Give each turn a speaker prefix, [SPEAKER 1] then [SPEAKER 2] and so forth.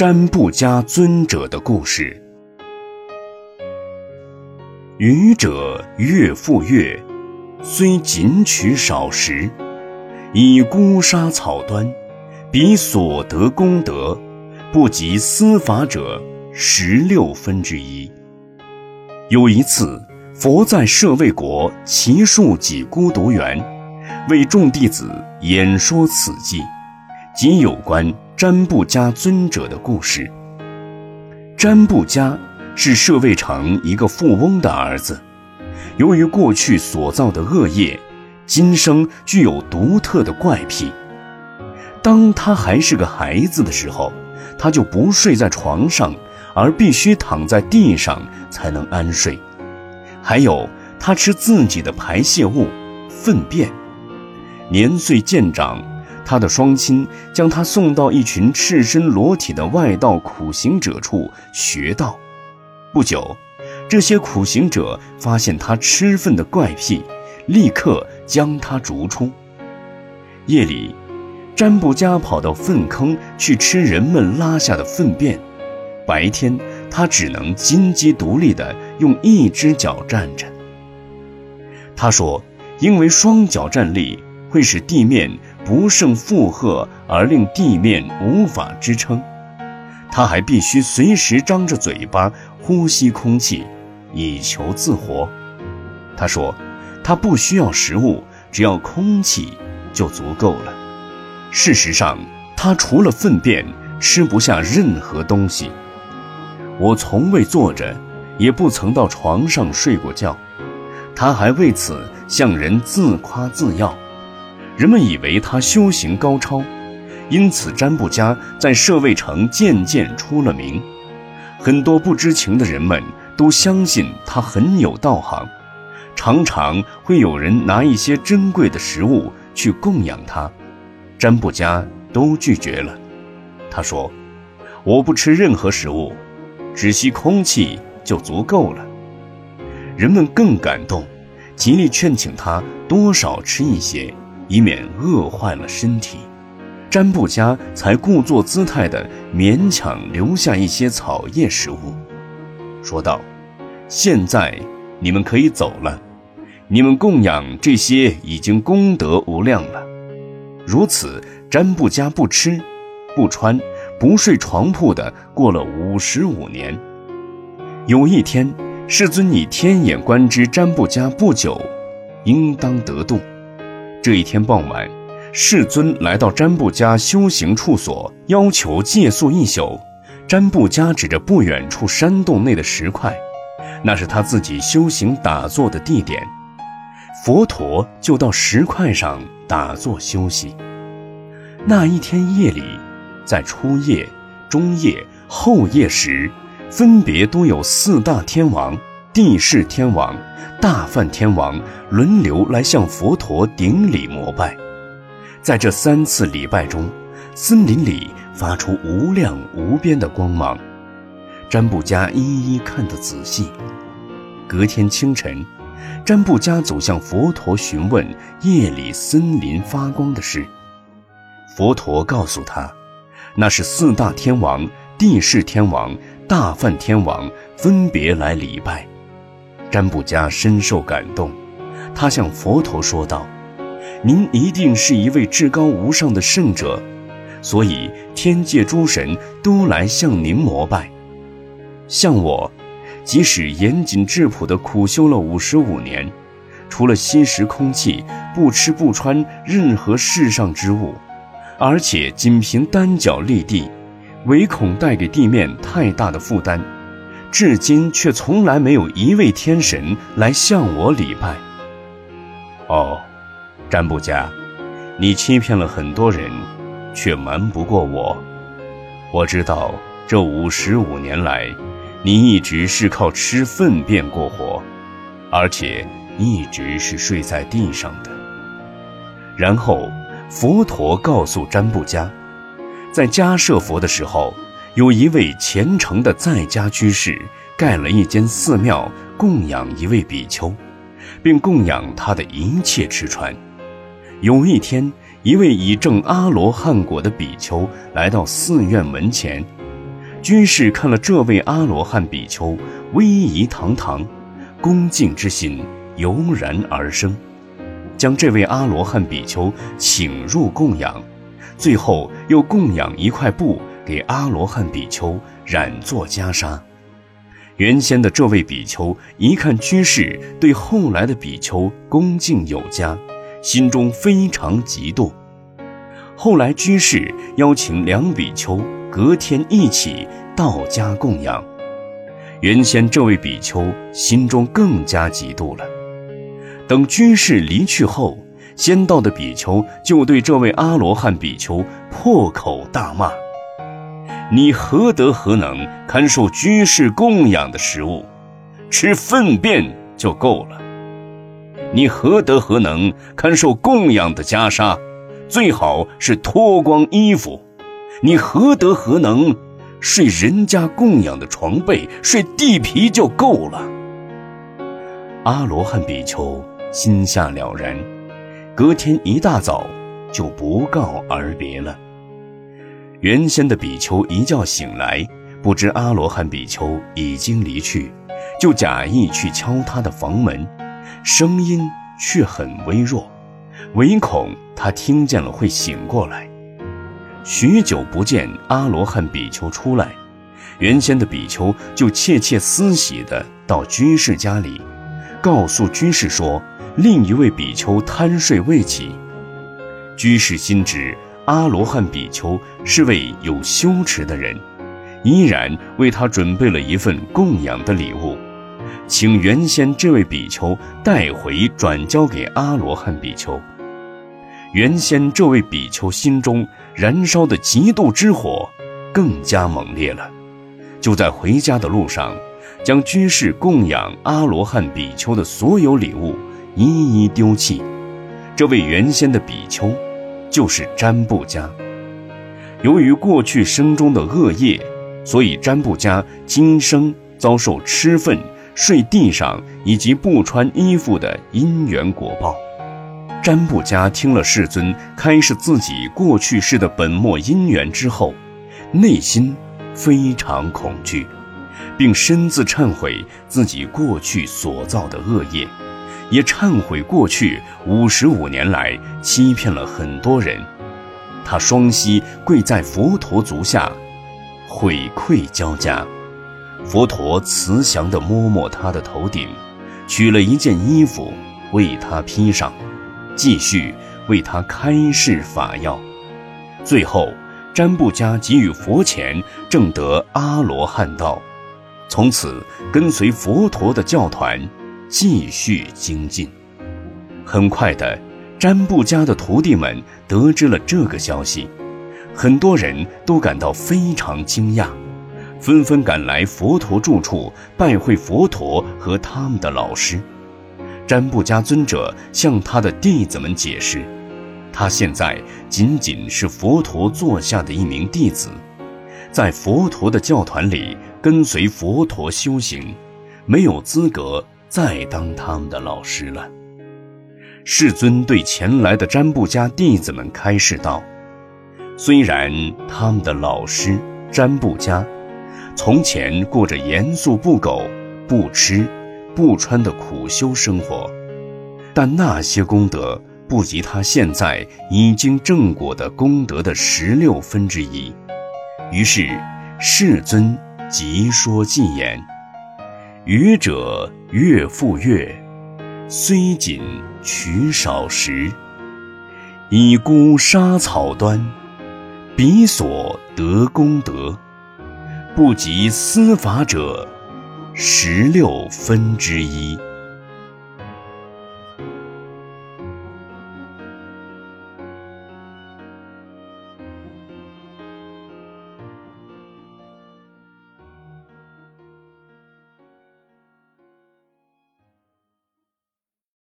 [SPEAKER 1] 占卜家尊者的故事。愚者越复越，虽仅取少时，以孤杀草端，彼所得功德，不及司法者十六分之一。有一次，佛在舍卫国祇树几孤独园，为众弟子演说此记，即有关占布家尊者的故事。占布家。是舍卫城一个富翁的儿子，由于过去所造的恶业，今生具有独特的怪癖。当他还是个孩子的时候，他就不睡在床上，而必须躺在地上才能安睡。还有，他吃自己的排泄物、粪便。年岁渐长，他的双亲将他送到一群赤身裸体的外道苦行者处学道。不久，这些苦行者发现他吃粪的怪癖，立刻将他逐出。夜里，占卜家跑到粪坑去吃人们拉下的粪便；白天，他只能金鸡独立地用一只脚站着。他说：“因为双脚站立会使地面不胜负荷，而令地面无法支撑。”他还必须随时张着嘴巴呼吸空气，以求自活。他说：“他不需要食物，只要空气就足够了。”事实上，他除了粪便，吃不下任何东西。我从未坐着，也不曾到床上睡过觉。他还为此向人自夸自耀，人们以为他修行高超。因此，占卜家在舍卫城渐渐出了名，很多不知情的人们都相信他很有道行，常常会有人拿一些珍贵的食物去供养他，占卜家都拒绝了。他说：“我不吃任何食物，只吸空气就足够了。”人们更感动，极力劝请他多少吃一些，以免饿坏了身体。占卜家才故作姿态地勉强留下一些草叶食物，说道：“现在你们可以走了，你们供养这些已经功德无量了。”如此，占卜家不吃、不穿、不睡床铺的过了五十五年。有一天，世尊以天眼观之，占卜家不久，应当得度。这一天傍晚。世尊来到占卜家修行处所，要求借宿一宿。占卜家指着不远处山洞内的石块，那是他自己修行打坐的地点。佛陀就到石块上打坐休息。那一天夜里，在初夜、中夜、后夜时，分别都有四大天王、地势天王、大梵天王轮流来向佛陀顶礼膜拜。在这三次礼拜中，森林里发出无量无边的光芒，占卜家一一看得仔细。隔天清晨，占卜家走向佛陀询问夜里森林发光的事。佛陀告诉他，那是四大天王、地势天王、大梵天王分别来礼拜。占卜家深受感动，他向佛陀说道。您一定是一位至高无上的圣者，所以天界诸神都来向您膜拜。像我，即使严谨质朴地苦修了五十五年，除了吸食空气，不吃不穿任何世上之物，而且仅凭单脚立地，唯恐带给地面太大的负担，至今却从来没有一位天神来向我礼拜。哦。占卜家，你欺骗了很多人，却瞒不过我。我知道这五十五年来，你一直是靠吃粪便过活，而且一直是睡在地上的。然后，佛陀告诉占卜家，在迦舍佛的时候，有一位虔诚的在家居士盖了一间寺庙，供养一位比丘，并供养他的一切吃穿。有一天，一位已证阿罗汉果的比丘来到寺院门前，居士看了这位阿罗汉比丘威仪堂堂，恭敬之心油然而生，将这位阿罗汉比丘请入供养，最后又供养一块布给阿罗汉比丘染作袈裟。原先的这位比丘一看居士对后来的比丘恭敬有加，心中非常嫉妒。后来居士邀请两比丘隔天一起到家供养，原先这位比丘心中更加嫉妒了。等居士离去后，先到的比丘就对这位阿罗汉比丘破口大骂。你何德何能堪受居士供养的食物？吃粪便就够了。你何德何能堪受供养的袈裟？最好是脱光衣服。你何德何能睡人家供养的床被？睡地皮就够了。阿罗汉比丘心下了然，隔天一大早就不告而别了。原先的比丘一觉醒来，不知阿罗汉比丘已经离去，就假意去敲他的房门，声音却很微弱，唯恐他听见了会醒过来。许久不见阿罗汉比丘出来，原先的比丘就窃窃私喜地到居士家里，告诉居士说另一位比丘贪睡未起。居士心知。阿罗汉比丘是位有羞耻的人，依然为他准备了一份供养的礼物，请原先这位比丘带回转交给阿罗汉比丘。原先这位比丘心中燃烧的嫉妒之火更加猛烈了，就在回家的路上，将居士供养阿罗汉比丘的所有礼物一一丢弃。这位原先的比丘。就是占卜家。由于过去生中的恶业，所以占卜家今生遭受吃粪、睡地上以及不穿衣服的因缘果报。占卜家听了世尊开示自己过去世的本末因缘之后，内心非常恐惧，并深自忏悔自己过去所造的恶业。也忏悔过去五十五年来欺骗了很多人，他双膝跪在佛陀足下，悔愧交加。佛陀慈祥地摸摸他的头顶，取了一件衣服为他披上，继续为他开示法要。最后，占卜家给予佛前，证得阿罗汉道，从此跟随佛陀的教团。继续精进。很快的，占卜家的徒弟们得知了这个消息，很多人都感到非常惊讶，纷纷赶来佛陀住处拜会佛陀和他们的老师。占卜家尊者向他的弟子们解释，他现在仅仅是佛陀座下的一名弟子，在佛陀的教团里跟随佛陀修行，没有资格。再当他们的老师了。世尊对前来的占卜家弟子们开示道：“虽然他们的老师占卜家从前过着严肃不苟、不吃不穿的苦修生活，但那些功德不及他现在已经正果的功德的十六分之一。”于是，世尊即说偈言。愚者越复越，虽谨取少食。以孤沙草端，彼所得功德，不及司法者十六分之一。